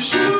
shit.